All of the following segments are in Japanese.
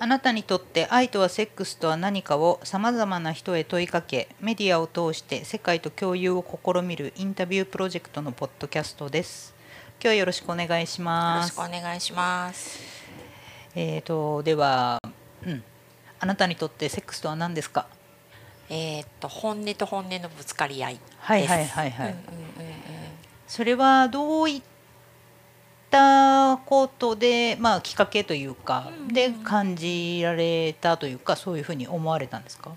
あなたにとって愛とはセックスとは何かをさまざまな人へ問いかけメディアを通して世界と共有を試みるインタビュープロジェクトのポッドキャストです。今日はよろしくお願いしよます。ろしくお願いします。えーとではうん。あなたにとってセックスとは何ですか？えーっと本音と本音のぶつかり合いです。はいはいはいはい。うんうんうん。それはどういったことでまあきっかけというか、うんで感じられたというかそういうふうに思われたんですか？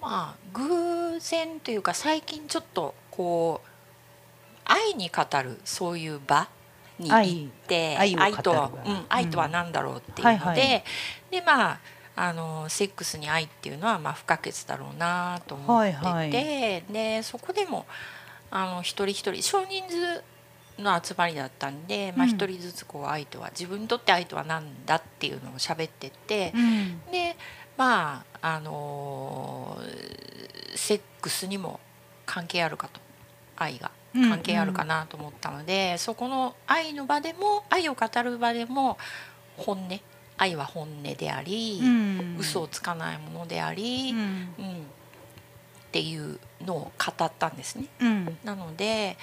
まあ偶然というか最近ちょっとこう愛に語るそういう場に行って愛。とは、場うん、愛とは何だろうっていうので、でまああのセックスに愛っていうのはまあ不可欠だろうなと思ってて、はいはい。でそこでもあの一人一人少人数の集まりだったんで、まあ、うん一人ずつこう愛とは自分にとって愛とは何だっていうのを喋ってって、うん。でまああのーセックスにも関係あるかと。愛が。うん。関係あるかなと思ったので、そこの愛の場でも愛を語る場でも本音。愛は本音であり、うん。嘘をつかないものであり、うん。うん。っていうのを語ったんですね。うん。なので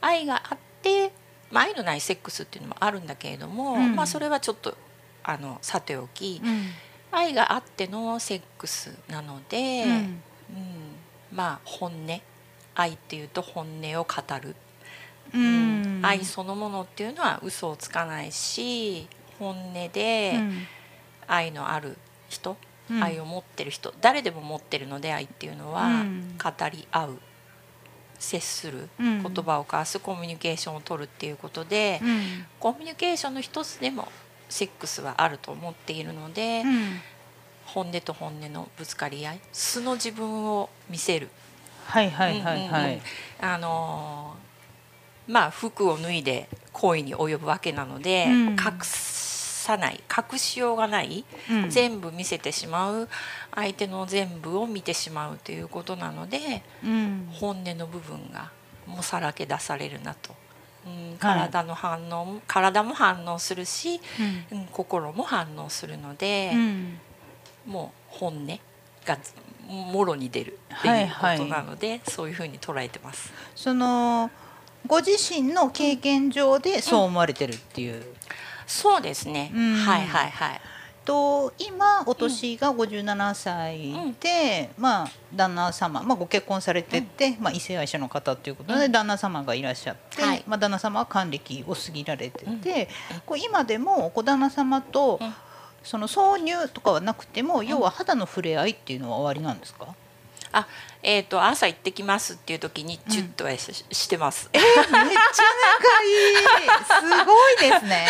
愛があって、まあ、愛のないセックスっていうのもあるんだけれども、うん。まあ、それはちょっとあのさておき、うん。愛があってのセックスなので、ううん。んまあ本音愛っていうと本音を語る、うん。愛そのものっていうのは嘘をつかないし本音でうん。愛のある人、うん。愛を持ってる人誰でも持ってるので愛っていうのはうん。語り合う接するうん。言葉を交わすコミュニケーションを取るっていうことで、うん。コミュニケーションの一つでもセックスはあると思っているので、うん。本音と本音のぶつかり合い素の自分を見せる、はいはいはいはうんうんうん。いあのーまあ服を脱いで行為に及ぶわけなので、うん。隠さない隠しようがない、うん。全部見せてしまう相手の全部を見てしまうということなのでうん。本音の部分がもうさらけ出されるなと、うん、はい。体の反応も、体も反応するし、うん。うん、心も反応するので。うん。もう本音がもろに出るっていうことなので、そういうふうに捉えてます。そのご自身の経験上でそう思われてるっていう、そうですね。うん。はいはいはい。と今お年が57歳で、まあ旦那様、まあ、ご結婚されてて、まあ、異性愛者の方ということで、うん。旦那様がいらっしゃって、はい。まあ、旦那様は還暦を過ぎられてて、うん。こう今でもこう旦那様と、うん。その挿入とかはなくても、要は肌の触れ合いっていうのは終わりなんですか？あ、えっ、と朝行ってきますっていう時にチュッとはし,、してます。めっちゃ仲いいすごいですね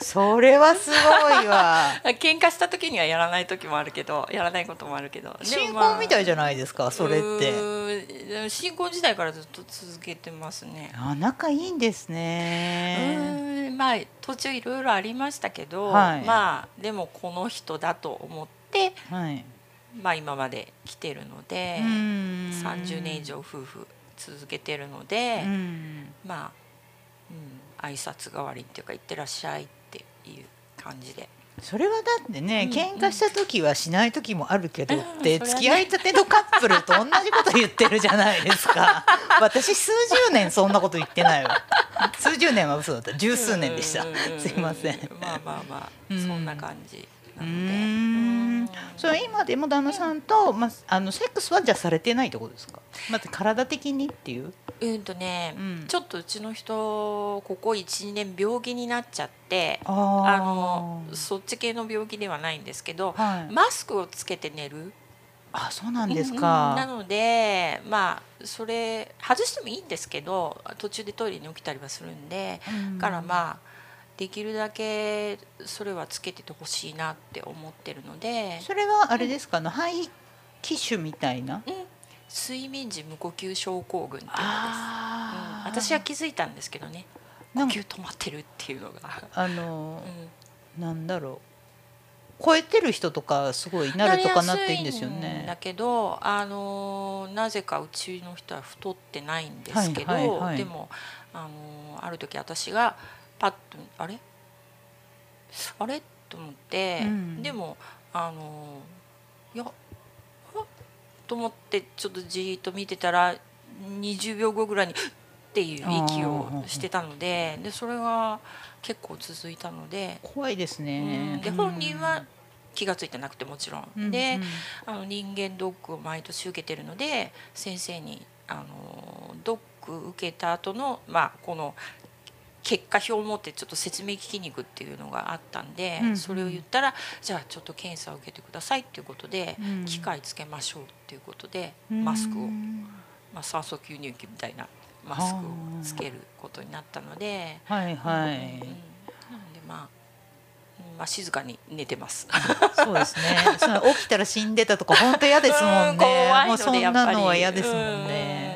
それはすごいわ喧嘩した時にはやらない時もあるけど、やらないこともあるけど。新婚みたいじゃないですかそれってて。新婚時代からずっと続けてますね。あ仲いいんですうねーんまあ途中いろいろありましたけど、はいまあでもこの人だと思って、はい。まあ今まで来てるので、うん。30年以上夫婦続けてるので、うん。まあ、うん、挨拶代わりっていうか「いってらっしゃい」っていう感じで。それはだってね、うん。喧嘩した時はしない時もあるけどっうん。て、それはね付き合いたてのカップルと同じこと言ってるじゃないですか。私数十年そんなこと言ってないわ。数十年は嘘だった。十数年でした。うんうんうんうんすいません。まあまあまあ、うん。そんな感じ。うなので。ーん。それ今でも旦那さんと、まあ、あのセックスはじゃあされてないってことですか？まず体的にっていう、うんとね、うん。ちょっとうちの人ここ12年病気になっちゃってあのそっち系の病気ではないんですけど、はい。マスクをつけて寝る。あそうなんですうんなか、のでまあそれ外してもいいんですけど途中でトイレに起きたりはするんで、うん。だからまあできるだけそれはつけててほしいなって思ってるので、それはあれですか、あの肺気腫みたいな？うん、睡眠時無呼吸症候群っていうのです、うん。私は気づいたんですけどね。呼吸止まってるっていうのが、あのうん、なんだろう。超えてる人とかすごいなるとかなっていいんですよなりやすいんだね。けどあのーなぜかうちの人は太ってないんですけど、はいはいはい。でもあのーある時私がパッとあれ？あれ？と思って、うん。でもあのいやあと思ってちょっとじーっと見てたら20秒後ぐらいにっていう息をしてたのででそれが結構続いたので,、怖いですうねん、で本人は気が付いてなくてもちろん。うんで、うん。あの人間ドックを毎年受けてるので先生にあのドック受けた後のまあこの結果表を持ってちょっと説明聞きに行くっていうのがあったんで、うんうん。それを言ったらじゃあちょっと検査を受けてくださいっていうことで、うん。機械つけましょうっていうことで、うん。マスクを、まあ、酸素吸入器みたいなマスクをつけることになったので、はいはい、うん。なのでまあ、うんまあ静かに寝てます。そうですね。その起きたら死んでたとか本当嫌ですもんうんね。もうそんなのは嫌ですもんね。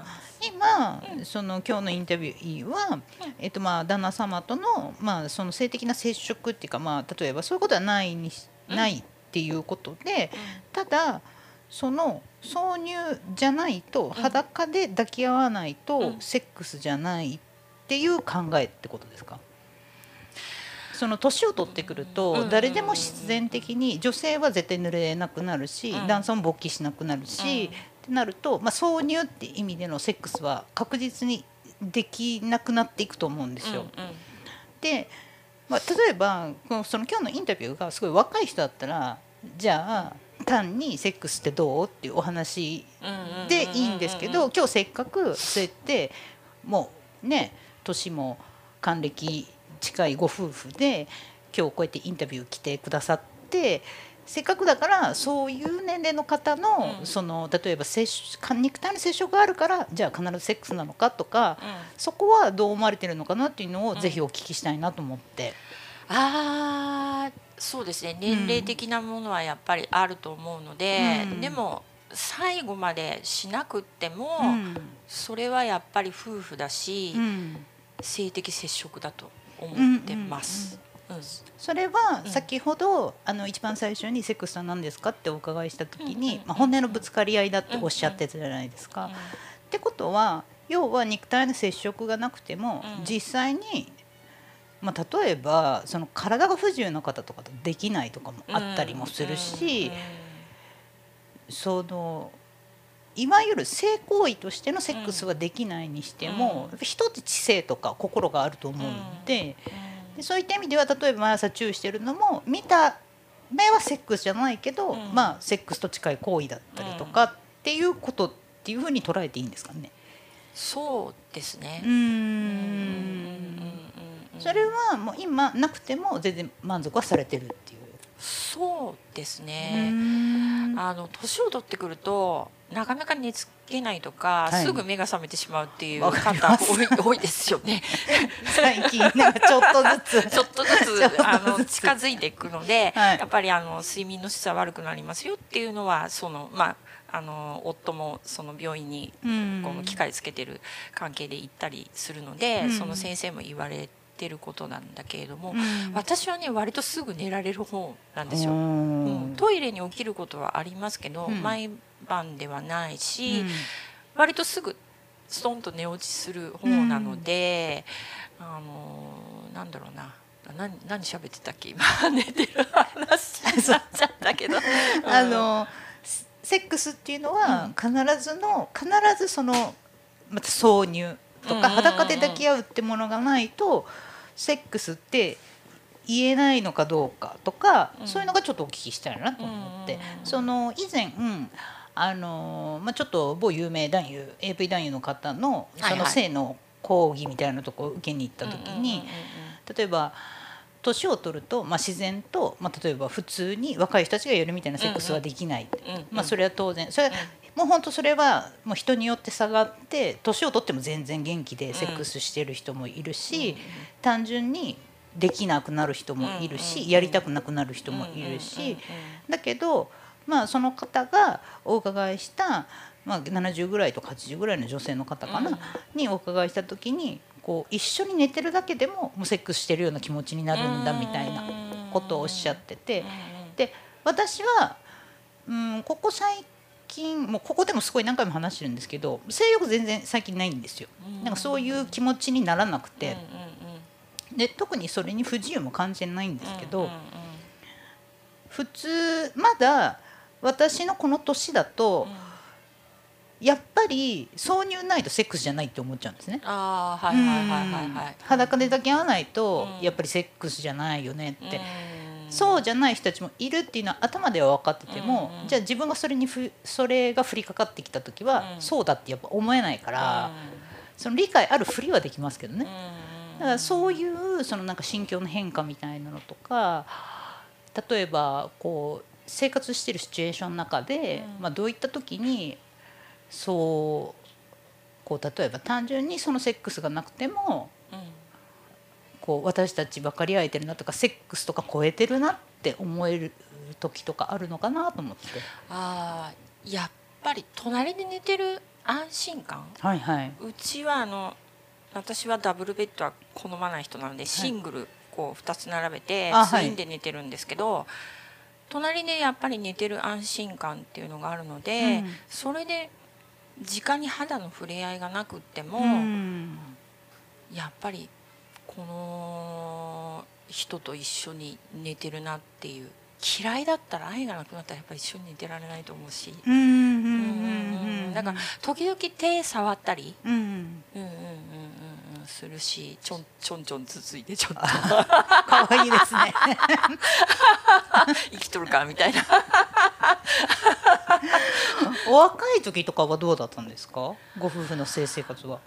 うんうん。その今、その今日のインタビューは、えっとまあ旦那様とのまあその性的な接触っていうかまあ例えばそういうことはないにないっていうことで、ただその挿入じゃないと裸で抱き合わないとうん。セックスじゃないっていう考えってことですか？その年を取ってくるうん。と誰でも必然的に女性は絶対濡れなくなるしうん。男性も勃起しなくなるしってなるとまあ挿入って意味でのセックスは確実にできなくなっていくと思うんですよ。で、まあ、例えばこのその今日のインタビューがすごい若い人だったらじゃあ単にセックスってどうっていうお話でいいんですけど今日せっかくそうやってもうね年も還暦近いご夫婦で今日こうやってインタビュー来てくださってせっかくだからそういう年齢の方の,、うん。その例えば肉体の接触があるからじゃあ必ずセックスなのかとか、そこはどう思われてるのかなっていうのをうん。ぜひお聞きしたいなと思って。ああそうですね。年齢的なものはやっぱりあると思うので、うん。でも最後までしなくっても、うん。それはやっぱり夫婦だし、うん。性的接触だと思ってます。うん。それはうん先ほど、あの一番最初にセックスは何ですかってお伺いした時に、うん。うんまあ、本音のぶつかり合いだっておっしゃってたじゃないですか。ってことは要は肉体の接触がなくても、うん。実際に、まあ、例えばその体が不自由な方とかとできないとかもあったりもするし、そのいわゆる性行為としてのセックスはできないにしても、うん。一つ知性とか心があると思うので。でそういった意味では例えば毎朝チューしてるのも見た目はセックスじゃないけど、うんまあセックスと近い行為だったりとかっていうことっていうふうに捉えていいんですかね。そうですねうー。んそれはもう今なくても全然満足はされてるっていう。そうですうね。あの年を取ってくるとなかなか寝つけないとか、はい。すぐ目が覚めてしまうっていう方多い 多いですよね。最近なんかちょっとずつ。ちょっとずつつ。あの近づいていくので、はい。やっぱりあの睡眠の質は悪くなりますよっていうのはそのまああの夫もその病院にうん。この機械つけてる関係で行ったりするので、うん。その先生も言われてることなんだけれども、うん。私はね割とすぐ寝られる方なんですよ。ううんん。トイレに起きることはありますけど、うん。毎晩ではないし、うん。割とすぐストンと寝落ちする方なので、あのなんだろうな。何何喋ってたっけ？今寝てる話になっちゃったけど。あのセックスっていうのは必ずの必ずそのまた挿入とかうん。うんうんうん裸で抱き合うってものがないとセックスって言えないのかどうかとか、うん。そういうのがちょっとお聞きしたいなと思って、うん。うんうんその以前、うんあのまあ、ちょっと某有名男優 AV 男優の方のその性の講義みたいなとこを受けに行った時に、例えば年を取ると、まあ、自然と、まあ、例えば普通に若い人たちがやるみたいなセックスはできない、まあ、それは当然。それは、もう本当それはもう人によって差があって年を取っても全然元気でセックスしてる人もいるし、単純にできなくなる人もいるし、やりたくなくなる人もいるし、だけど、まあ、その方がお伺いした、まあ、70ぐらいとか80ぐらいの女性の方かな、うん。にお伺いした時にこう一緒に寝てるだけでももうセックスしてるような気持ちになるんだみたいなことをおっしゃっててで私はうんここ最近もうここでもすごい何回も話してるんですけど性欲全然最近ないんですよ。なんかそういう気持ちにならなくて、で特にそれに不自由も感じないんですけど、普通まだ私のこの年だと、やっぱり挿入ないとセックスじゃないって思っちゃうんですね。ああはいはいはいはいはい。裸で抱き合わないと、うん。やっぱりセックスじゃないよねって、うん。そうじゃない人たちもいるっていうのは頭では分かってても、うんうんじゃあ自分がそれにふそれが降りかかってきた時は、うん。そうだってやっぱ思えないから、その理解あるふりはできますけどね。だからそういうそのなんか心境の変化みたいなのとか例えばこう生活してるシチュエーションの中で、うん。まあ、どういった時にそうこう例えば単純にそのセックスがなくてもこう私たち分かり合えてるなとかセックスとか超えてるなって思える時とかあるのかなと思って。ああやっぱり隣で寝てる安心感？はいはい、うちはあの私はダブルベッドは好まない人なのでシングルこう2つ並べてあはい。ツインで寝てるんですけど、隣でやっぱり寝てる安心感っていうのがあるので、うん。それで直に肌の触れ合いがなくっても、うん。やっぱりこの人と一緒に寝てるなっていう嫌いだったら愛がなくなったらやっぱり一緒に寝てられないと思うし、だから時々手触ったり、うんうんうんうんうんうんするしちょんちょんちょんつついてちょっと。可愛いですね。生きとるかみたいな。お若い時とかはどうだったんですか？ご夫婦の性生活は。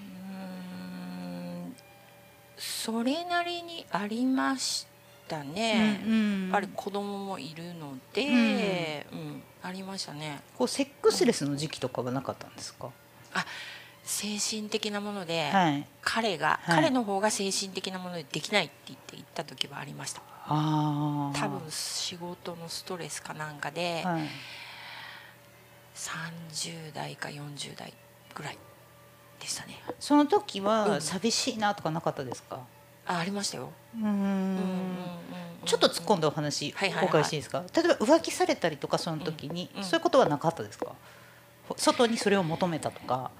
うんそれなりにありましたね、うんやっぱり子供もいるので、うんありましたね。こうセックスレスの時期とかはなかったんですか？精神的なもので、はい。彼が、はい彼の方が精神的なものでできないって言って言った時はありましたああ。多分仕事のストレスかなんかで、はい。30代か40代ぐらいでしたねその時うんは寂しいなとかなかったですか？あありましたよ、うーんうんうんうんうんちょっと突っ込んだお話はいはいしていいですか？例えば浮気されたりとかその時にうんうんそういうことはなかったですか？外にそれを求めたとか。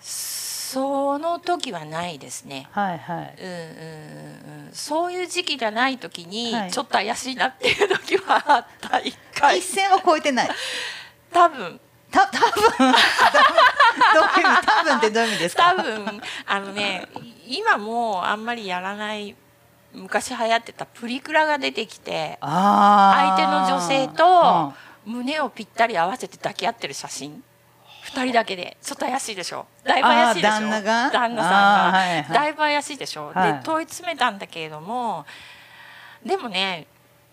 その時はないですね。はいはい。うんうんうんうん。そういう時期じゃない時にはい。ちょっと怪しいなっていう時はあった一回。一線は越えてない。多分。た多分。どういう意味多分ってどういう意味ですか？多分。あのね今もうあんまりやらない昔流行ってたプリクラが出てきて相手の女性と胸をぴったり合わせて抱き合ってる写真2人だけで。ちょっと怪しいでしょ？だいぶ怪しいでしょ？旦那が？旦那さんが、はいはい。だいぶ怪しいでしょ、はい。で問い詰めたんだけれどもでもね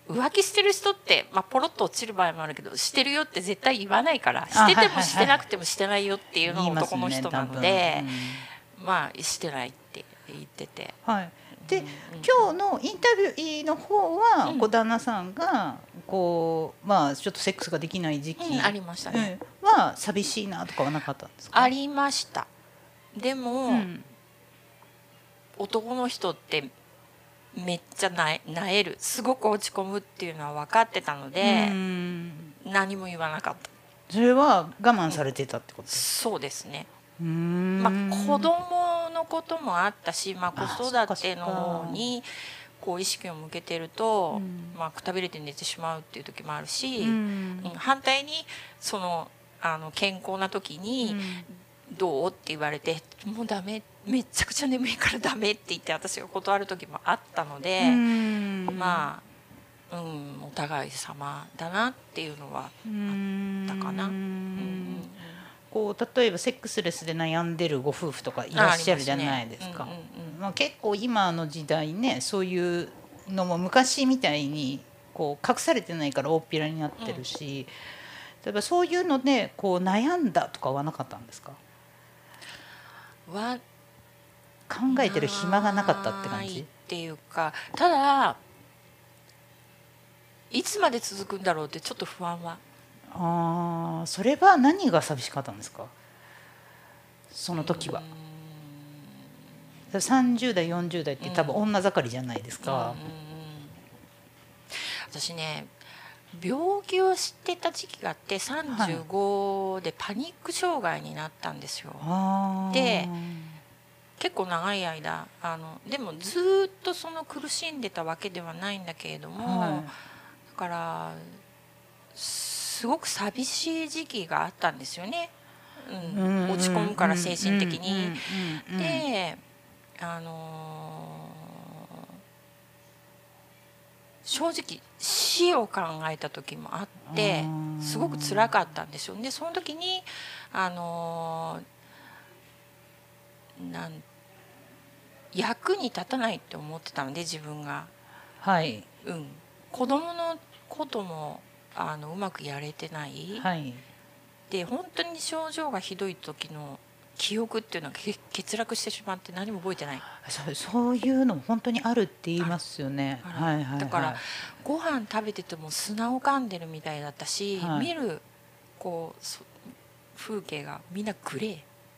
浮気してる人って、まあ、ポロッと落ちる場合もあるけどしてるよって絶対言わないからしててはいはいはいもしてなくてもしてないよっていうのが男の人なので、まあしてないって言ってて。はい。で、うん今日のインタビューの方は、うん旦那さんがこうまあちょっとセックスができない時期、うんありましたね、うんは寂しいなとかはなかったんですか？ありました。でも、うん。男の人ってめっちゃなえなえる。すごく落ち込むっていうのは分かってたのでう、ん。何も言わなかった。それは我慢されてたってことですそうですね、まあ、子供のこともあったし、まあ、あ子育ての方にこう意識を向けてると、うん。まあ、くたびれて寝てしまうっていう時もあるし、反対にそのあの健康な時に「どう?」って言われて「もうダメめちゃくちゃ眠いからダメ」って言って私が断る時もあったので、うん。まあ、うん、お互い様だなっていうのは、うんたかな。うん。うんこう例えばセックスレスで悩んでるご夫婦とかいらっしゃるじゃないですか。あありますね。うんうんうん。まあ、結構今の時代ねそういうのも昔みたいにこう隠されてないから大っぴらになってるし、例えばそういうのでこう悩んだとかはなかったんですか？は考えてる暇がなかったって感ないっじていうかただいつまで続くんだろうってちょっと不安はあーそれは何が寂しかったんですか？その時は。30代40代って多分女盛りじゃないですか。私ね病気をしてた時期があって35でパニック障害になったんですよ、あー。で結構長い間あのでもずっとその苦しんでたわけではないんだけれども、はい。だからすごく寂しい時期があったんですよね、うん。落ち込むから精神的に。であのー正直死を考えた時もあってうんすごく辛かったんですよ。でその時にあのーなん役に立たないって思ってたので自分が、はい。うん、子供のこともあのうまくやれてない、はい。で本当に症状がひどい時の記憶っていうのがけ欠落してしまって何も覚えてない。そうそういうの本当にあるって言いますよね。はいはいはい。だからご飯食べてても砂を噛んでるみたいだったし、はい。見るこうそ風景がみんなグレー。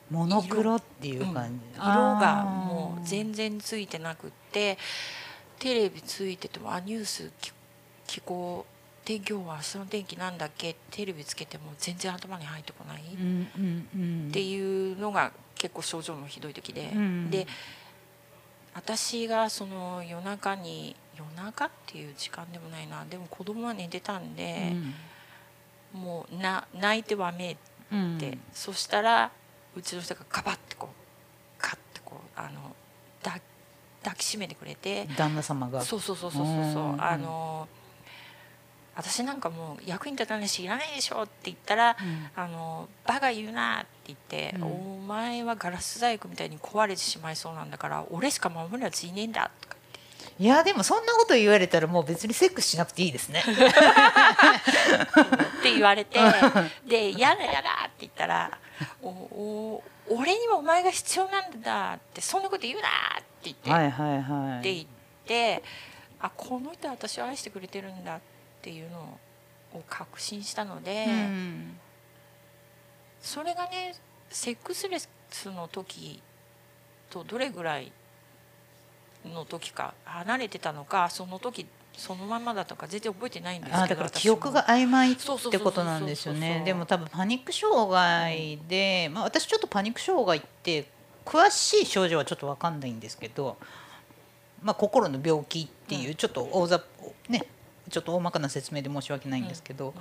モノクロっていううん感じ。色があー。もう全然ついてなくってテレビついててもあニュースき聞こうで今日は明日の天気なんだっけテレビつけても全然頭に入ってこない、っうんうんうん。ていうのが結構症状のひどい時で、うんで私がその夜中に夜中っていう時間でもないな。でも子供は寝てたんで、もうな泣いてわめいうん。て、そしたらうちの人がガバッてこうカッてこうあの抱抱きしめてくれて。旦那様が。そうそうそうそうそうそう。うん。あの私なんかもう役に立たないしいらないでしょって言ったらうんあのバカ言うなって言って、うんお前はガラス細工みたいに壊れてしまいそうなんだから俺しか守るやついねえんだとかいやでもそんなこと言われたらもう別にセックスしなくていいですね。って言われてで「やだやだ」って言ったら「おお俺にもお前が必要なんだ」って「そんなこと言うな」って言って、はいはいはい。って言ってあこの人は私を愛してくれてるんだっていうのを確信したので、うん。それがねセックスレスの時とどれぐらいの時か離れてたのかその時そのままだとか全然覚えてないんですけどあだから私記憶が曖昧ってことなんですよね。でも多分パニック障害で、まあ、私ちょっとパニック障害って詳しい症状はちょっと分かんないんですけど、まあ、心の病気っていうちょっと大ざねちょっと大まかな説明で申し訳ないんですけど、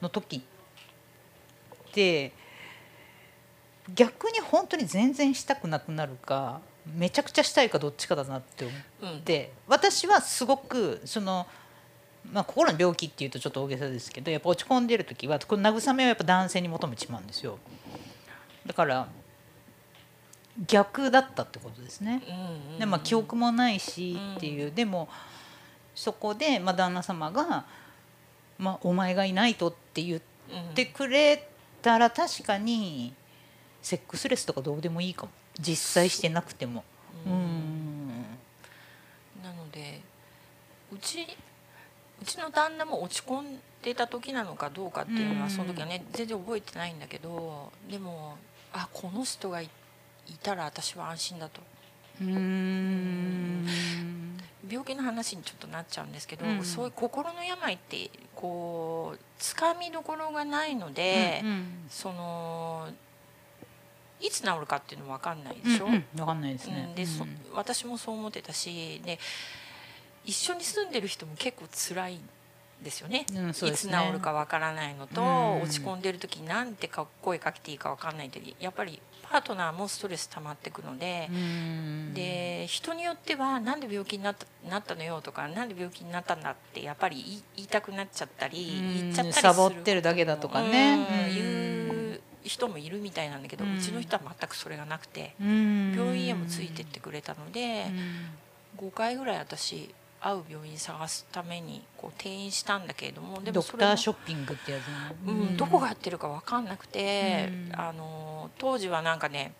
の時って逆に本当に全然したくなくなるかめちゃくちゃしたいかどっちかだなって思って。うん。で私はすごくその、まあ、心の病気っていうとちょっと大げさですけどやっぱ落ち込んでる時はこの慰めはやっぱ男性に求めちまうんですよ。だから逆だったってことですね。でまあ記憶もないしっていう、でもそこで、まあ、旦那様が、まあ「お前がいないと」って言っうんてくれたら確かにセックスレスとかどうでもいいかも。実際してなくても。うん。なのでうちうちの旦那も落ち込んでた時なのかどうかっていうのうん。はその時はね全然覚えてないんだけどでもあこの人がいいたら私は安心だと病気の話にちょっとなっちゃうんですけど、うん。そういう心の病ってこうつかみどころがないので、うんそのいつ治るかっていうのも分かんないでしょ？うんうん、分かんないですね。うん。でそうん。私もそう思ってたしで一緒に住んでる人も結構辛いんですよね。うんそういつ治るかわからないのと、うん。落ち込んでる時になんてか声かけていいかわかんない時やっぱりパートナーもストレス溜まってくので、うん。で人によってはなんで病気になったなったのよとかなんで病気になったんだってやっぱり言い言いたくなっちゃったりうん言っちゃったりするサボってるだけだとかね。うんう人もいるみたいなんだけど、ううんちの人は全くそれがなくて。うん。病院へもついてってくれたのでうん。5回ぐらい私会う病院探すためにこう転院したんだけれどもでドクターもそれもショッピングってやつねうん、どこがやってるか分かんなくて、うん。あの当時はなんかね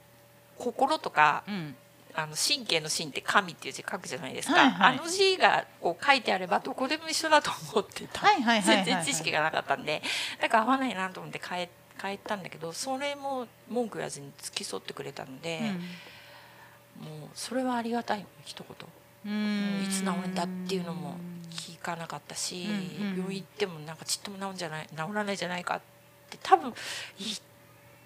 心とかうん。あの神経の神って神っていう字書くじゃないですか、はいはい。あの字がこう書いてあればどこでも一緒だと思ってた、全然知識がなかったんでだから合わないなと思って帰帰ったんだけどそれも文句言わずに付き添ってくれたので、もうそれはありがたい一言。うん。いつ治るんだっていうのも聞かなかったし、病院行ってもなんかちっとも治るんじゃない治らないじゃないかって多分言っ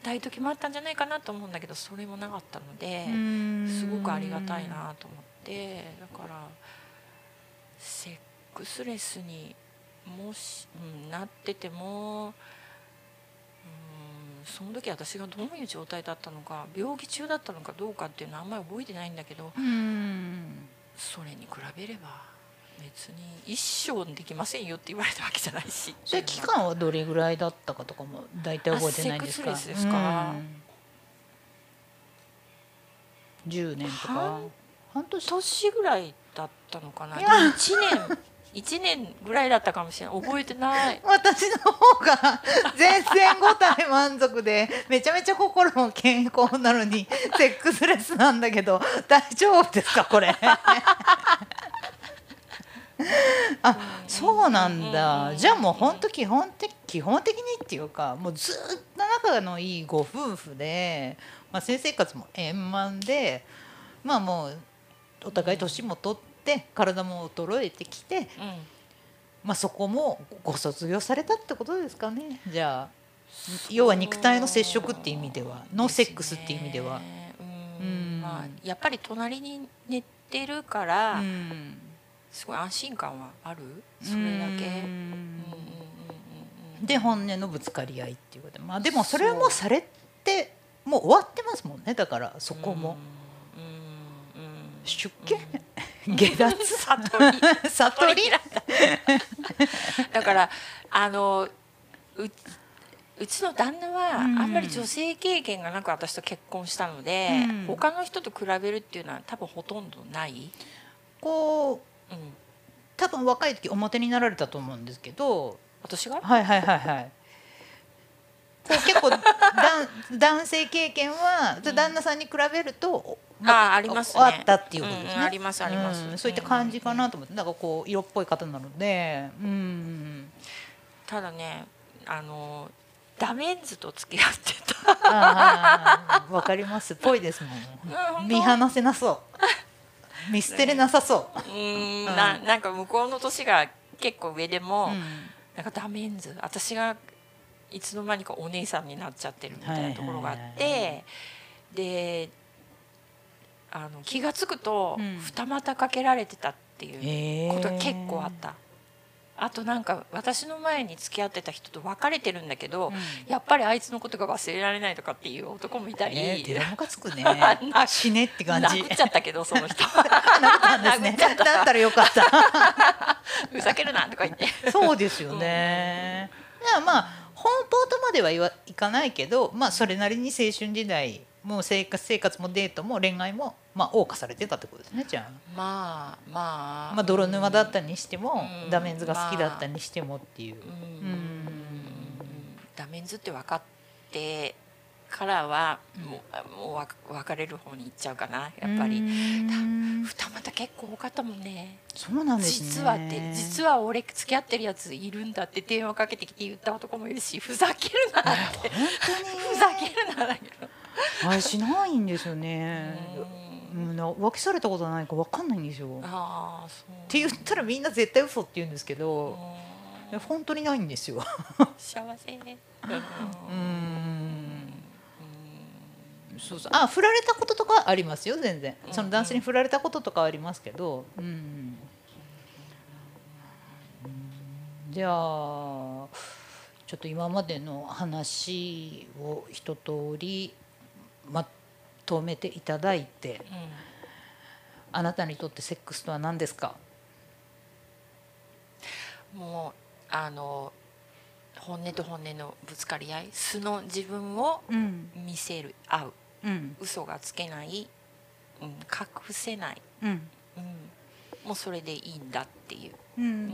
たい時もあったんじゃないかなと思うんだけどそれもなかったのでうん。すごくありがたいなと思ってだからセックスレスにもし、うん、なってても、うん、その時私がどういう状態だったのか病気中だったのかどうかっていうのはあんまり覚えてないんだけどうんそれに比べれば別に一生できませんよって言われたわけじゃないし。それ期間はどれぐらいだったかとかも大体覚えてないんですか？あセックスレスですか。うん。10年とか？半半年年ぐらいだったのかな。いや1年1年ぐらいだったかもしれない覚えてない。私の方が全然5体満足でめちゃめちゃ心も健康なのにセックスレスなんだけど大丈夫ですかこれ。あそうなんだ。じゃあもう本当基本的基本的にっていうかもうずっと仲のいいご夫婦で、まあ、性生活も円満でまあもうお互い年も取って体も衰えてきてうん。まあ、そこもご卒業されたってことですかね。じゃあ要は肉体の接触っていう意味ではノーセックスっていう意味では。うん。うん。まあやっぱり隣に寝てるから、うん。すごい安心感はある？それだけ？で本音のぶつかり合いっていうこと。でまあでもそれはもうされてもう終わってますもんね。だからそこも。出家？下脱。悟り。悟り。だからあのううちの旦那はあうん。んまり女性経験がなく私と結婚したので、うん。他の人と比べるっていうのは多分ほとんどない、こううん、多分若い時表になられたと思うんですけど。私が？はいはいはいはい。こう結構だん男性経験は旦那さんに比べると、あありますねあったっていうことですね。うんうんありますありますうんそういった感じかなと思って、なんかこう色っぽい方なので、うん。ただねあのダメンズと付き合ってああわかります。ぽいですもん。見放せなそう。見捨てれなさそたう ーんななんか向こうの年が結構上でも、う。うんなんかダメンズ私がいつの間にかお姉さんになっちゃってるみたいなところがあって、であの気が付くとうん。二股かけられてたっていうええことが結構あった。あとなんか私の前に付き合ってた人と別れてるんだけど、うん。やっぱりあいつのことが忘れられないとかっていう男もいたり、えー、ムカつくね。な死ねって感じ。殴っちゃったけどその人。殴ね。殴った。だったらよかった。ふざけるなとか言って。そうですよね。いやまあ奔放とまではいわいかないけど、まあそれなりに青春時代もう生活生活もデートも恋愛もまあ謳歌されてたってことですねじゃあ。まあまあ。まあ泥沼だったにしても、うん。ダメンズが好きだったにしてもっていう。うん。うん。ダメンズって分かってからはもう,、もうわ別れる方に行っちゃうかなやっぱうりん。二股結構多かったもんね。そうなんですね。実はって実は俺付き合ってるやついるんだって電話かけてきて言った男もいるしふざけるなって。本 ふざけるなだけど。あれしないんですよね。ううん浮気されたことないかわかんないんですよ。っああそう。て言ったらみんな絶対嘘って言うんですけうど、本当にないんですよ。幸せ。ね うーんそうそう。あ振られたこととかはありますよ全然。うん。その男性に振られたこととかはありますけど。うん。うん。じゃあちょっと今までの話を一通りまとめていただいてうん。あなたにとってセックスとは何ですか？もうあの本音と本音のぶつかり合い素の自分をうん。見せる合ううん。嘘がつけない、うん、隠せない、うん。うん、もうそれでいいんだっていう、ううんん。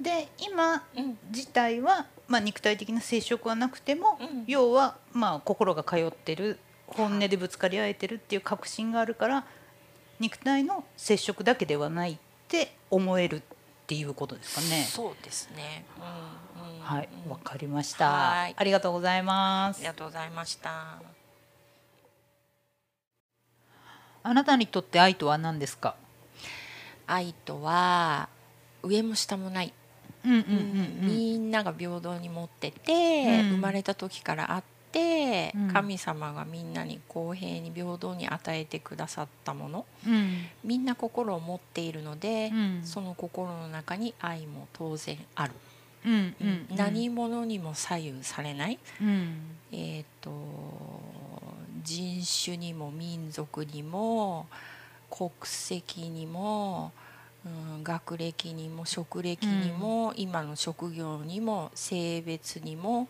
で今うん。自体は、まあ、肉体的な接触はなくても、うん。要は、まあ、心が通ってる本音でぶつかり合えてるっていう確信があるから肉体の接触だけではないって思えるっていうことですかね。そうですね、うんうん。はい、うん。わかりました。はい。ありがとうございます。あり。がとうございましたあなたにとって愛とは何ですか？愛とは上も下もない、うんうんうんみんなが平等に持ってて、うん。生まれた時からあっててうん。神様がみんなに公平に平等に与えてくださったもの。うん。みんな心を持っているので、うん。その心の中に愛も当然ある、うんうん。何者にも左右されない、うん。えー、と人種にも民族にも国籍にも、うん、学歴にも職歴にも、今の職業にも性別にも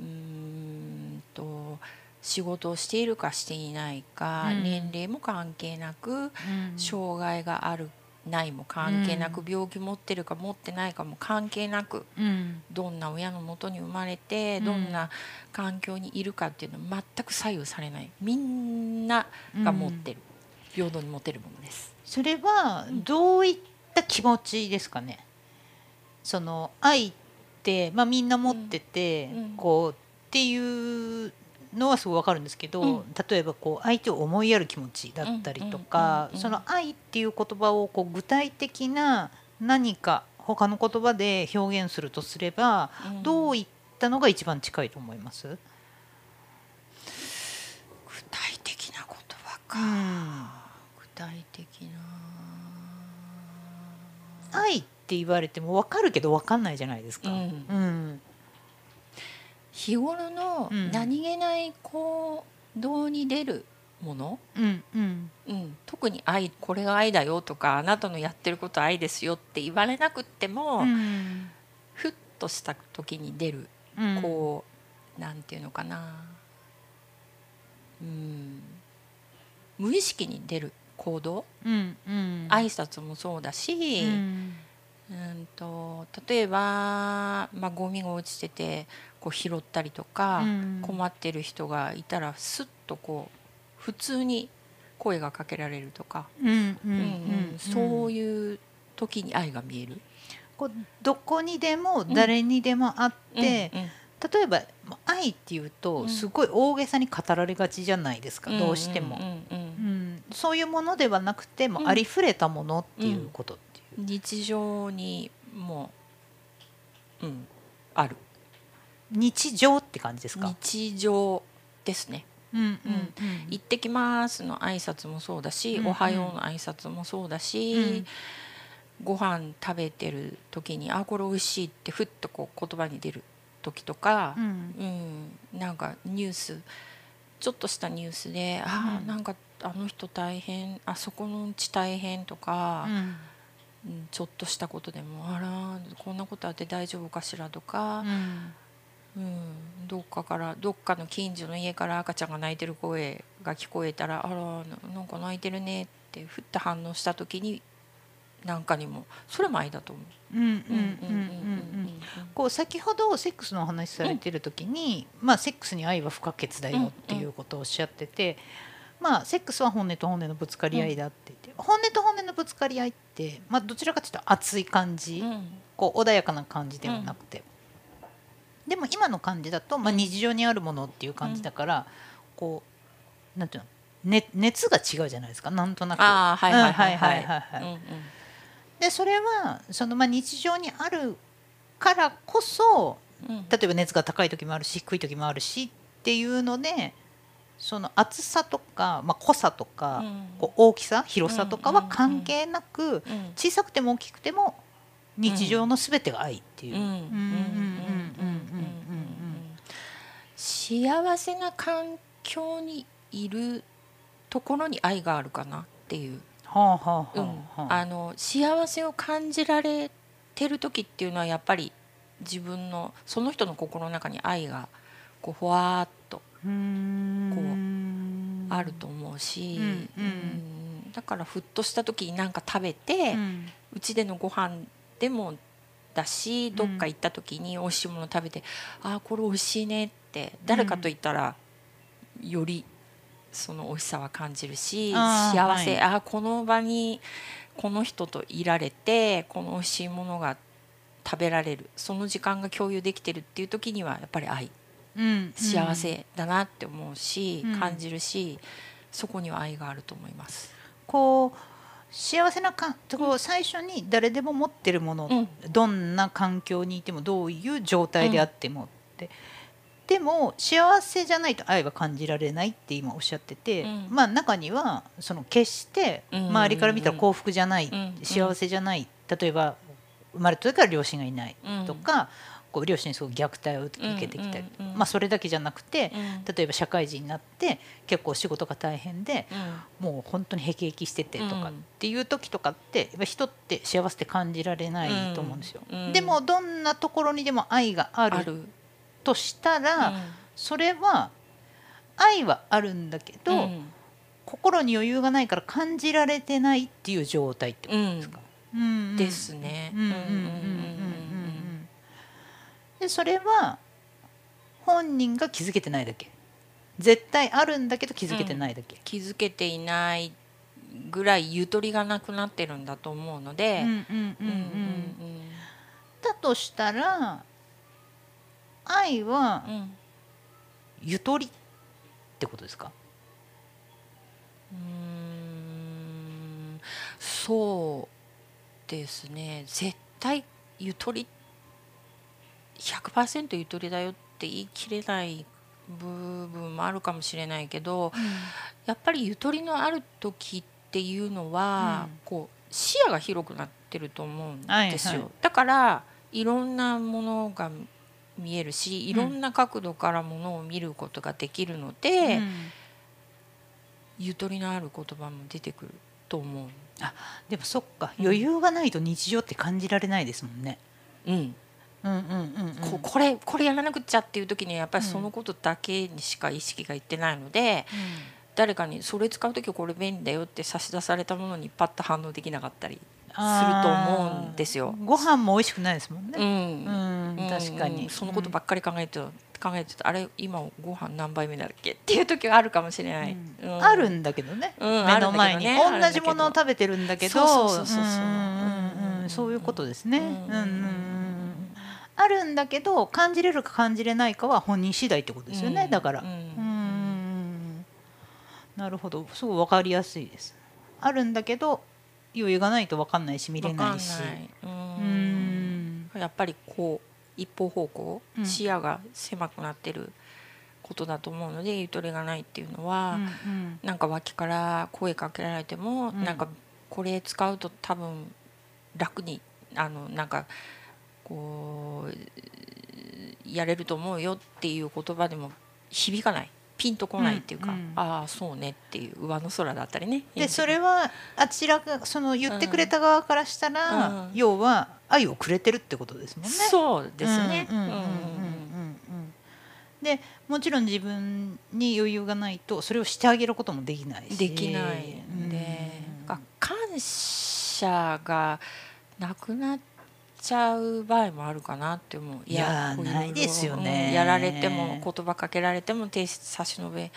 うーんと仕事をしているかしていないか、うん。年齢も関係なくうん。障害があるないも関係なく、うん。病気持ってるか持ってないかも関係なくうん。どんな親のもとに生まれてうん。どんな環境にいるかっていうのは全く左右されない。みんなが持ってる、平等に持てるものです。それはどういった気持ちですかね。その愛って、まあ、みんな持ってて、こうっていうのはすごいわかるんですけど、うん。例えばこう相手を思いやる気持ちだったりとか、その愛っていう言葉をこう具体的な何か他の言葉で表現するとすれば、うん。どういったのが一番近いと思います、具体的な言葉か、うん。具体的な。愛って言われても分かるけど分かんないじゃないですか。うん。うん日頃のうん。何気ない行動に出るもの、うんうん。うん、特に愛これが愛だよとかあなたのやってることは愛ですよって言われなくっても、うん。ふっとした時に出るうん。こう、なんていうのかな。うん。無意識に出る行動？うんうん。挨拶もそうだし、うんうんと例えば、まあ、ゴミが落ちててこう拾ったりとか、うん。困ってる人がいたらスッとこう普通に声がかけられるとか、うんうんうんうん。そうういう時に愛が見える。こうどこにでも誰にでもあって、うんうん。例えばまあ愛っていうとうん。すごい大げさに語られがちじゃないですか、どうしても。ん、んうん。うん。そういうものではなくてもうん。ありふれたものっていうこと日常にもう、うん、ある。日常って感じですか、日常ですね。うんうん「行ってきます」の挨拶もそうだし「うんうん。おはよう」の挨拶もそうだし、ご飯食べてる時に「あこれ美味しい」ってふっとこう言葉に出る時とかう、ん。うんなんかニュースちょっとしたニュースで「あうん。ーなんかあの人大変あそこのうち大変」とか、うんうんちょっとしたことでも「あらこんなことあって大丈夫かしら」とか、うん。うん、どっかからどっかの近所の家から赤ちゃんが泣いてる声が聞こえたら「あらななんか泣いてるね」ってふって反応した時になんかにもそれも愛だと思う。うんうんうんうんうんこう先ほどセックスのお話しされてる時に、まあセックスに愛は不可欠だよっていうことをおっしゃってて、まあセックスは本音と本音のぶつかり合いだって言って、本音と本音のぶつかり合いって、まあどちらかというと熱い感じ、うん。こう穏やかな感じではなくて、でも今の感じだと、まあ、日常にあるものっていう感じだから、こうなんていうの、ね、熱が違うじゃないですか。なんとなく。はいはいはいうんははいいはい。でそれはそのまあ日常にあるからこそうん。例えば熱が高い時もあるし低い時もあるしっていうのでその厚さとか、まあ、濃さとか、うん。こう大きさ広さとかは関係なく、うん。小さくても大きくても日常の全てが愛っていう。幸せな環境にいるところに愛があるかなっていう、幸せを感じられてる時っていうのはやっぱり自分のその人の心の中に愛がこうふわーっとうあると思うし、うんうんうん。だからふっとした時に何か食べてうん。うち、でのご飯でもだしどっか行った時に美味しいもの食べて、ああこれ美味しいねって誰かと言ったらよりその美味しさは感じるしあー幸せ、はい。ああこの場にこの人といられてこの美味しいものが食べられるその時間が共有できてるっていう時にはやっぱり愛。うん幸せだなって思うし、うん。感じるしそこには愛があると思います。こう幸せなかこう最初に誰でも持ってるもの、うん。どんな環境にいてもどういう状態であってもって、でも幸せじゃないと愛は感じられないって今おっしゃってて、うん。まあ中にはその決してうん。周りから見たら幸福じゃない、うん。幸せじゃない。例えば生まれた時から両親がいないうん。とか、こう両親にすごく虐待を受けてきたり、うんうんうんまあそれだけじゃなくて、うん。例えば社会人になって結構仕事が大変でうん。もう本当にへきへきしててとかっうんていう時とかってやっぱ人って幸せって感じられないと思うんですよ。でもどんなところにでも愛があるとしたら、うん。それは愛はあるんだけど、うん。心に余裕がないから感じられてないっていう状態ってことうん。ですか。うんうんですね。うんうんうんでそれは本人が気づけてないだけ。絶対あるんだけど気づけてないだけ。気づけていないぐらいゆとりがなくなってるんだと思うので、うんうんうんうんうん。だとしたら愛はうんうんゆとりってことですか？うーん。そうですね。絶対ゆとり100%ゆとりだよって言い切れない部分もあるかもしれないけどやっぱりゆとりのある時っていうのは、うん。こう視野が広くなってると思うんですよ、はいはい。だからいろんなものが見えるしいろんな角度からものを見ることができるので、うん。ゆとりのある言葉も出てくると思う。でもそっか。うん余裕がないと日常って感じられないですもんね。うんうんうんうんうんここれこれやらなくっちゃっていう時にはやっぱりそのことだけにしか意識がいってないので、誰かにそれ使う時はこれ便利だよって差し出されたものにパッと反応できなかったりすると思うんですよ。ご飯も美味しくないですもんうね。ん。うん確かに。うんそのことばっかり考えてる考えててあれ今ご飯何杯目だっけっていう時はあるかもしれない。うん。うん。あるんだけどね、うん目の前に、ね。同じものを食べてるんだけど。そうそうそうそう。そうんんうん。うんそういうことですね、うん。うんうんうんあるんだけど感じれるか感じれないかは本人次第ってことですよね、うん。だから、うん。なるほど。すごい分かりやすいです。あるんだけど余裕がないと分かんないし見れないし。うん。やっぱりこう一方方向、うん。視野が狭くなってることだと思うのでゆとりがないっていうのは、うんうん。なんか脇から声かけられても、うん。なんかこれ使うと多分楽にあのなんかこうやれると思うよっていう言葉でも響かない。ピンとこないっていうか、うんうん。ああそうねっていう上の空だったりね。でそれはあちらがその言ってくれた側からしたら、うん。要は愛をくれてるってことですもんね。そうですね。うんうんうんうんうんうん。でもちろん自分に余裕がないとそれをしてあげることもできないし。できないんで、が感謝がなくなっちゃう場合もあるかなって思う。いやないですよね。うんやられても言葉かけられても手差し伸べ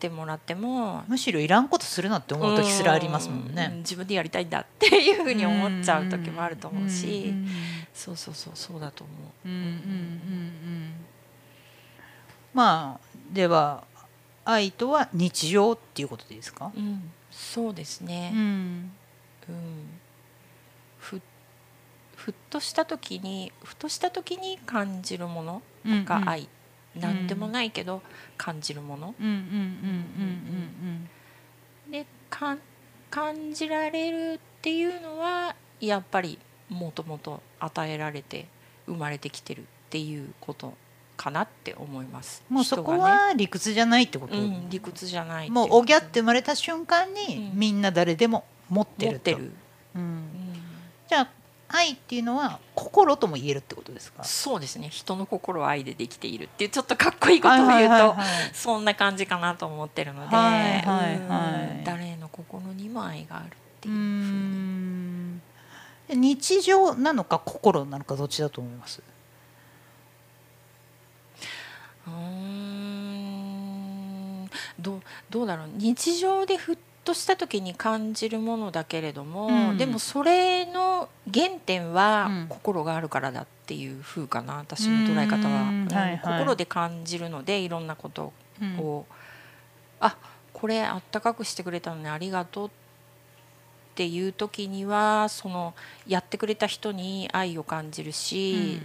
てもらっても。むしろいらんことするなって思う時すらありますもんうんね。自分でやりたいんだっていうふうに思っちゃう時もあると思うし、うんうんそうそうそうそうだと思う。うんうんうんうん。まあでは愛とは日常っていうことですか、うん、そうですね。うん。うん、ふふっとした時にふとした時に感じるものうんが愛、んなんでもないけど感じるもの、でかん感じられるっていうのはやっぱりもともと与えられて生まれてきてるっていうことかなって思います。もうそこは理屈じゃないってこと、うん、理屈じゃないもうおぎゃって生まれた瞬間に、うん。みんな誰でも持ってるうん。じゃあ愛っていうのは心とも言えるってことですか？そうですね。人の心は愛でできているっていうちょっとかっこいいことを言うと、そんな感じかなと思ってるので、はいはい誰の心にも愛があるってういうふう日常なのか心なのかどっちだと思います？うーん。どうどうだろう。日常でふっとした時に感じるものだけれども、うん。でもそれの原点はうん。心があるからだっていう風かな私の捉え方は、うん。うんはい。はい心で感じるのでいろんなことうん。を、あこれあったかくしてくれたのにありがとうっていう時にはそのやってくれた人に愛を感じるし、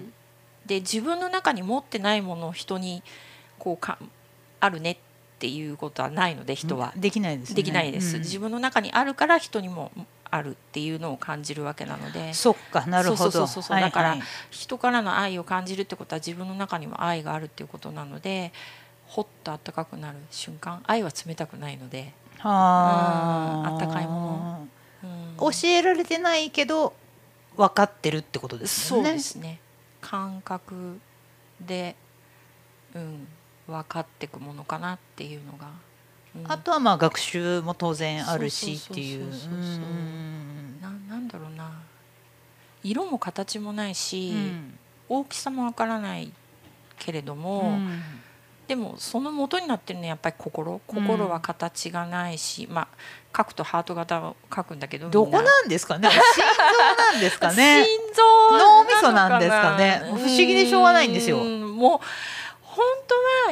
で自分の中に持ってないものを人にこうかあるねっていうことはないので人は、できないです、ね、できないです、うん。自分の中にあるから人にもあるっていうのを感じるわけなので。そっかなるほど。そうそうそうそう。はいだからはい。人からの愛を感じるってことは自分の中にも愛があるっていうことなのでほっとあったかくなる瞬間愛は冷たくないので、ああったかいもうん。教えられてないけど分かってるってことですね。うですね。感覚で、うん、分かっていくものかなっていうのが、うん。あとはまあ学習も当然あるしっていう。ななんだろうな。色も形もないし、うん。大きさもわからないけれども、うん。でもその元になってるのはやっぱり心。心は形がないし、まあ書くとハート型を書くんだけどどこななんですかね？心臓なんですかね？心臓脳みそなんですかね？不思議でしょうがないんですよ。うん。もう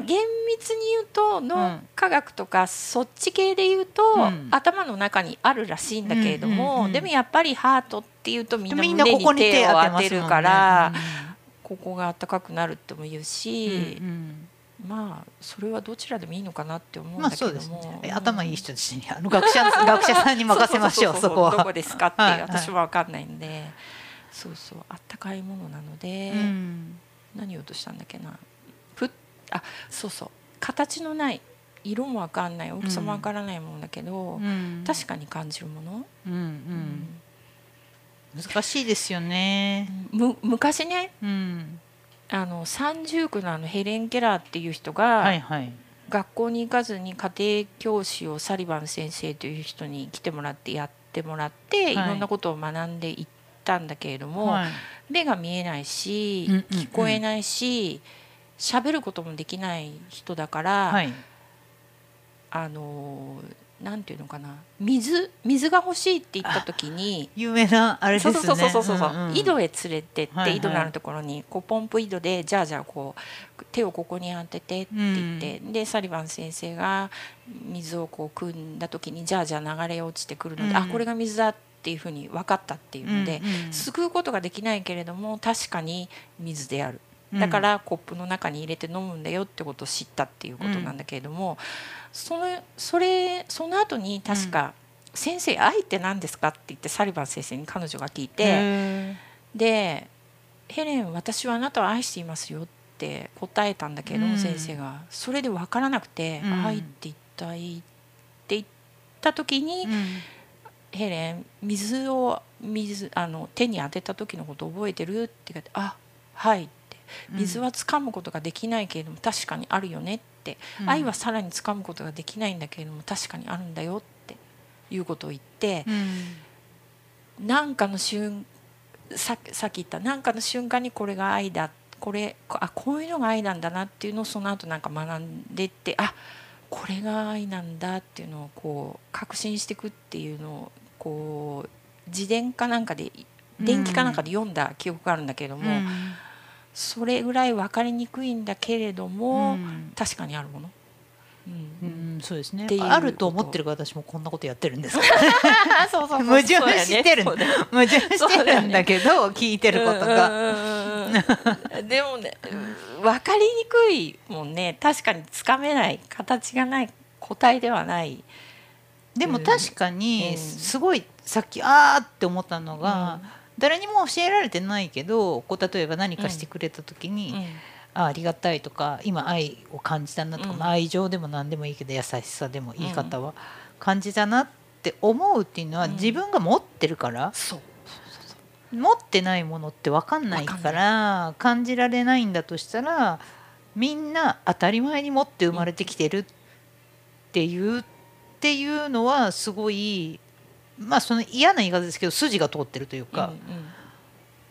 厳密に言うと脳科学とかそっち系で言うと、うん。頭の中にあるらしいんだけれども、でもやっぱりハートっていうとみんな胸ここに手を当てるから、ここが暖かくなるっても言うし、まあそれはどちらでもいいのかなって思うんまあだけども、え頭いい人たちにあの学者学者さんに任せましょうそそこは。どこですかってい私は分かんないんで。そうそう。あったかいものなので、うん。何言おうとしたんだっけなあそうそう。形のない色も分かんない大きさも分からないものだけど、うん。確かに感じるもの、うんうん。難しいですよね。む昔ねうん。あの三重苦のあのヘレン・ケラーっていう人が、はいはい。学校に行かずに家庭教師をサリバン先生という人に来てもらってやってもらって、はい。い、ろんなことを学んでいったんだけれども、はい。目が見えないし、うんうんうん。聞こえないし喋ることもできない人だから、はい。あのなんていうのかな。水水が欲しいって言った時に。有名なあれですそうよねそうそうそうそう、んん。井戸へ連れてって、はいはい。井戸のあるところにこうポンプ井戸でじゃあじゃあこう手をここに当ててって言って、でサリバン先生が水をこう汲んだ時にじゃあじゃあ流れ落ちてくるので、うん。あこれが水だっていうふうに分かったっていうので、うんうん。救うことができないけれども確かに水であるだからコップの中に入れて飲むんだよってことを知ったっていうことなんだけれども、そのそれその後に確か「先生愛って何ですか?」って言ってサリバン先生に彼女が聞いて、へで「ヘレン私はあなたを愛していますよ」って答えたんだけど、うん。先生が。それで分からなくて「うん。愛って一体」って言った時に、ーうん。ヘレン水を水あの手に当てた時のこと覚えてる?」って言って「あはい」って「水は掴むことができないけれども確かにあるよね」って、うん。愛はさらに掴むことができないんだけれども確かにあるんだよっていうことを言って、なんかの瞬ささっき言ったなんかの瞬間にこれが愛だこれあこういうのが愛なんだなっていうのをその後なんか学んでってあこれが愛なんだっていうのをこう確信していくっていうのをこう自伝かなんかで伝記かなんかで読んだ記憶があるんだけれども、うんそれぐらい分かりにくいんだけれども、うん。確かにあるもの。うん。うんそうですね。あると思ってるから私もこんなことやってるんです。からそうそうそう。矛盾してる。ね。矛盾してるんだけど聞いてることが。うんうんうんうん。でもね分かりにくいもんね。確かにつかめない形がない個体ではない。でも確かにうん。すごいさっきあーって思ったのが、誰にも教えられてないけどこう例えば何かしてくれた時に、うん。あありがたいとか今愛を感じたなとか、うん。まあ愛情でも何でもいいけど優しさでも言い方は感じたなって思うっていうのはうん。自分が持ってるから、そう。持ってないものって分かんないから感じられないんだとしたらみんな当たり前に持って生まれてきてるっていうっていうのはすごいまあその嫌な言い方ですけど筋が通ってるというか、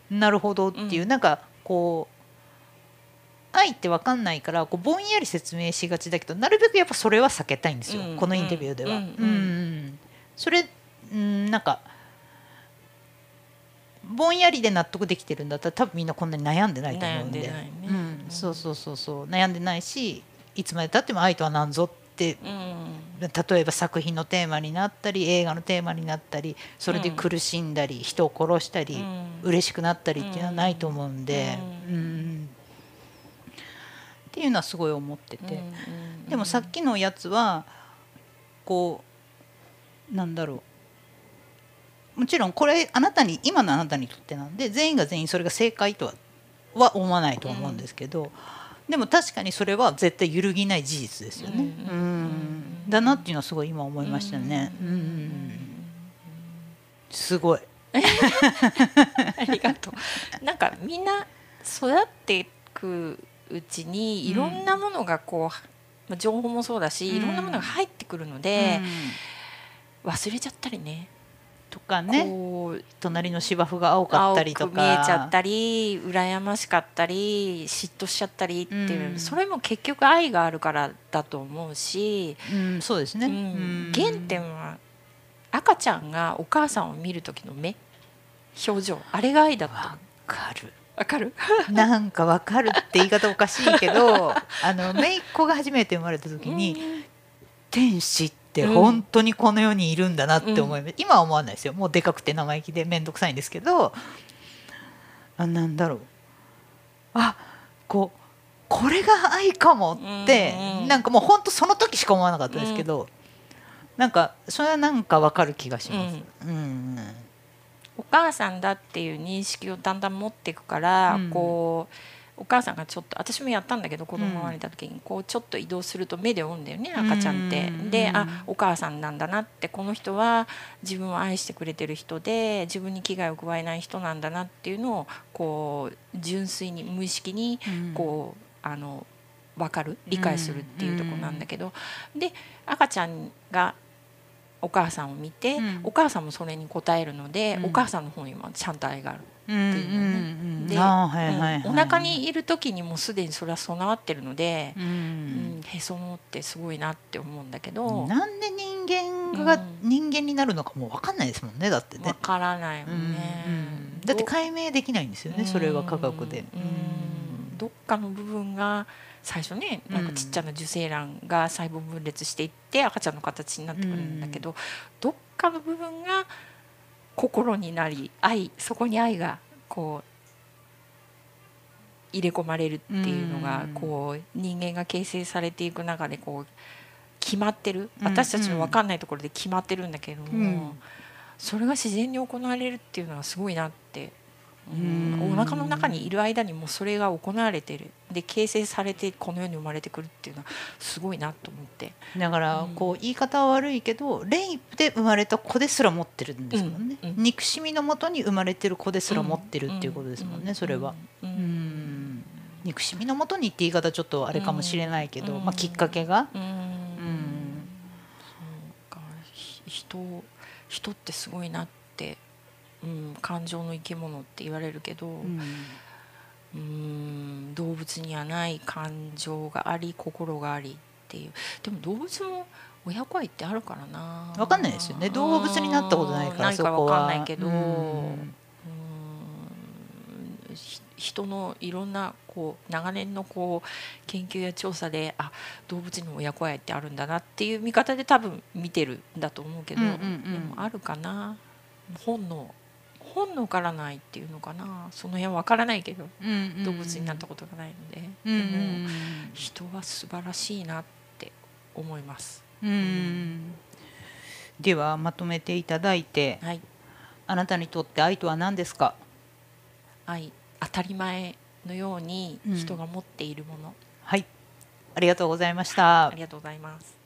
なるほどっていう、うん。なんかこう愛って分かんないからこうぼんやり説明しがちだけどなるべくやっぱそれは避けたいんですよ、うんこのインタビューでは。うんうんうん。それ、うん、なんかぼんやりで納得できてるんだったら多分みんなこんなに悩んでないと思うんで。悩んでないね。うん。うんそうそうそうそう。悩んでないしいつまでたっても愛とは何ぞ例えば作品のテーマになったり映画のテーマになったりそれで苦しんだり、人を殺したり、うん。嬉しくなったりっていうのはないと思うんで、うん。うん。っていうのはすごい思ってて、うんうんでもさっきのやつはこうなんだろう。もちろんこれあなたに今のあなたにとってなんで全員が全員それが正解とはは思わないと思うんですけど、でも確かにそれは絶対揺るぎない事実ですよね。うん。うん。だなっていうのはすごい今思いましたね。うん。すごい。ありがとう。なん。かみん。な育っていくうちにいろん。なものがこう、まあ情報もそうだし、うん。いろん。なものが入ってくるのでう、ん。忘れちゃったりね。とかね。隣の芝生が青かったりとか。見えちゃったり羨ましかったり嫉妬しちゃったりっていう、うん。それも結局愛があるからだと思うし、うん、そうですね、うん。うん。原点は赤ちゃんがお母さんを見る時の目表情あれが愛だったわかる。わかる？なんかわかるって言い方おかしいけど あの姪っ子が初めて生まれた時に、天使って本当にこの世にいるんだなって思います、今は思わないですよ。もうでかくて生意気で面倒くさいんですけどあなんだろう。あこうこれが愛かもって、うんうん。なんかもう本当その時しか思わなかったですけど、なんかそれはなんかわかる気がします。うん。お母さんだっていう認識をだんだん持っていくから、うん。こうお母さんがちょっと私もやったんだけど子供が生まれた時にこうちょっと移動すると目で追うんだよね赤ちゃんって。うんであお母さんなんだなってこの人は自分を愛してくれてる人で自分に危害を加えない人なんだなっていうのをこう純粋に無意識にうん。こうあの分かる理解するっていうところなんだけど、で赤ちゃんがお母さんを見て、うん。お母さんもそれに応えるので、うん。お母さんの方にもちゃんと愛がある。うんうんっていうのねうんで、お腹にいる時にもうすでにそれは備わってるので、ううんんへその緒ってすごいなって思うんだけど。なんで人間がうん。人間になるのかもう分かんないですもんねだってね。わ、からないもんね。だって解明できないんですよねそれは科学で。うんどっかの部分が最初ねなんかちっちゃな受精卵が細胞分裂していって赤ちゃんの形になってくるんだけど、どっかの部分が心になり愛そこに愛がこう入れ込まれるっていうのが、うん。こう人間が形成されていく中でこう決まってる。うん。私たちの分かんないところで決まってるんだけれども、うん。それが自然に行われるっていうのはすごいなって、うん。うん。お腹の中にいる間にもうそれが行われてるで形成されてこの世に生まれてくるっていうのはすごいなと思って。だからこう言い方は悪いけどレイプで生まれた子ですら持ってるんですもんね、うんうん憎しみのもとに生まれてる子ですら持ってるっていうことですもんね、それは。ううん。ん。憎しみのもとにって言い方ちょっとあれかもしれないけど、うん。まあ、きっかけが、うん。人人ってすごいなって、うん、感情の生き物って言われるけど、うん動物にはない感情があり心がありっていう。でも動物も親子愛ってあるからな。わかんないですよね。動物になったことないからうん。そこは。わかんないけど、うん。人のいろんなこう長年のこう研究や調査であ動物にも親子愛ってあるんだなっていう見方で多分見てるんだと思うけど、うんうんうん。でもあるかな。本能本能からないっていうのかな。その辺わからないけどうん動物になったことがないので、うんうんでも人は素晴らしいなって思います。うんうんではまとめていただいてはい、あなたにとって愛とは何ですか？愛当たり前のようにうん人が持っているもの、はい。ありがとうございました。ありがとうございます。